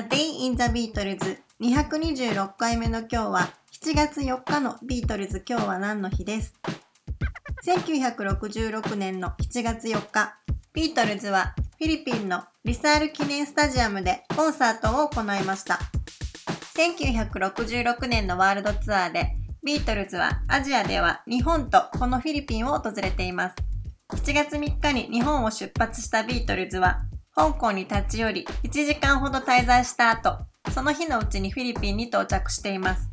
A Day in the Beatles 226回目の今日は7月4日のビートルズ今日は何の日です？1966年の7月4日。ビートルズはフィリピンのリサール記念スタジアムでコンサートを行いました。1966年のワールドツアーでビートルズはアジアでは日本とこのフィリピンを訪れています。7月3日に日本を出発したビートルズは香港に立ち寄り1時間ほど滞在した後、その日のうちにフィリピンに到着しています。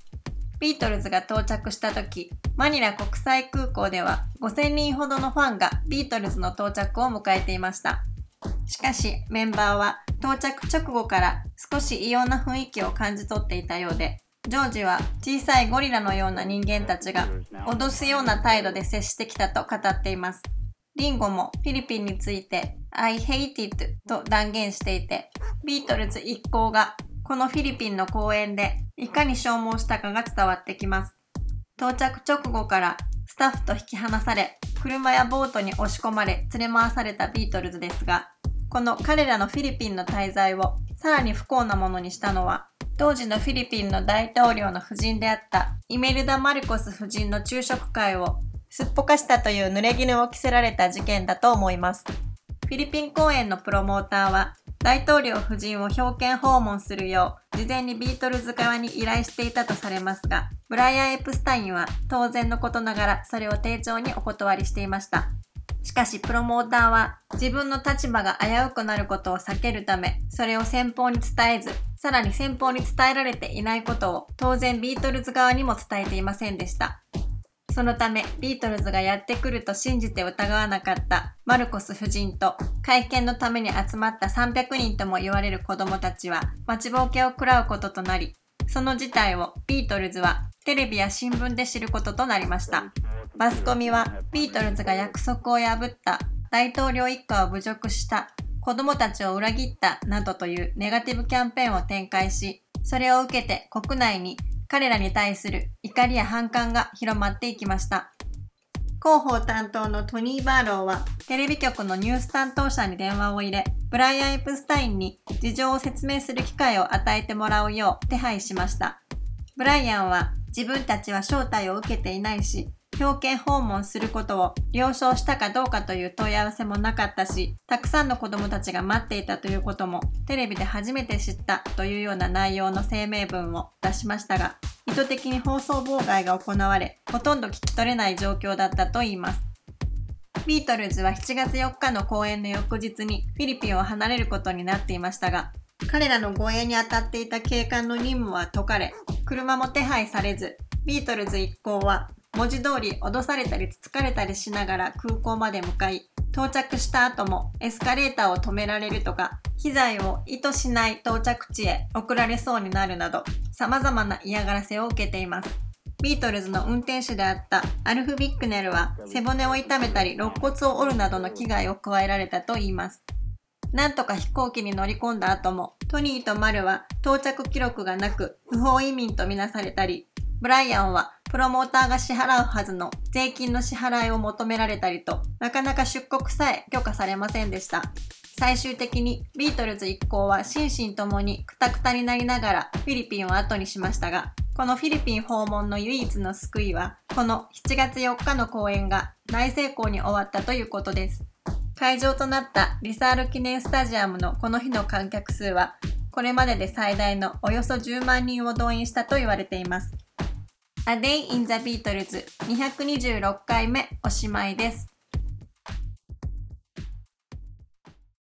ビートルズが到着した時、マニラ国際空港では5000人ほどのファンがビートルズの到着を迎えていました。しかしメンバーは到着直後から少し異様な雰囲気を感じ取っていたようで、ジョージは小さいゴリラのような人間たちが脅すような態度で接してきたと語っています。リンゴもフィリピンについて I hate it と断言していて、ビートルズ一行がこのフィリピンの公園でいかに消耗したかが伝わってきます。到着直後からスタッフと引き離され、車やボートに押し込まれ連れ回されたビートルズですが、この彼らのフィリピンの滞在をさらに不幸なものにしたのは、当時のフィリピンの大統領の夫人であったイメルダ・マルコス夫人の昼食会をすっぽかしたという濡れ衣を着せられた事件だと思います。フィリピン公演のプロモーターは、大統領夫人を表敬訪問するよう、事前にビートルズ側に依頼していたとされますが、ブライアン・エプスタインは当然のことながらそれを丁重にお断りしていました。しかしプロモーターは自分の立場が危うくなることを避けるため、それを先方に伝えず、さらに先方に伝えられていないことを当然ビートルズ側にも伝えていませんでした。そのため、ビートルズがやってくると信じて疑わなかったマルコス夫人と会見のために集まった300人とも言われる子供たちは待ちぼうけを食らうこととなり、その事態をビートルズはテレビや新聞で知ることとなりました。マスコミはビートルズが約束を破った大統領一家を侮辱した子供たちを裏切ったなどというネガティブキャンペーンを展開し、それを受けて国内に彼らに対する怒りや反感が広まっていきました。広報担当のトニー・バーローはテレビ局のニュース担当者に電話を入れ、ブライアン・エプスタインに事情を説明する機会を与えてもらうよう手配しました。ブライアンは自分たちは招待を受けていないし、表敬訪問することを了承したかどうかという問い合わせもなかったし、たくさんの子供たちが待っていたということもテレビで初めて知ったというような内容の声明文を出しましたが、意図的に放送妨害が行われ、ほとんど聞き取れない状況だったといいます。ビートルズは7月4日の公演の翌日にフィリピンを離れることになっていましたが、彼らの護衛に当たっていた警官の任務は解かれ、車も手配されず、ビートルズ一行は文字通り脅されたりつつかれたりしながら空港まで向かい、到着した後もエスカレーターを止められるとか、機材を意図しない到着地へ送られそうになるなど、様々な嫌がらせを受けています。ビートルズの運転手であったアルフ・ビックネルは背骨を痛めたり肋骨を折るなどの危害を加えられたといいます。なんとか飛行機に乗り込んだ後もトニーとマルは到着記録がなく不法移民とみなされたり、ブライアンはプロモーターが支払うはずの税金の支払いを求められたりと、なかなか出国さえ許可されませんでした。最終的にビートルズ一行は心身ともにクタクタになりながらフィリピンを後にしましたが、このフィリピン訪問の唯一の救いは、この7月4日の公演が大成功に終わったということです。会場となったリサール記念スタジアムのこの日の観客数は、これまでで最大のおよそ10万人を動員したと言われています。A Day in the Beatles 226回目おしまいです。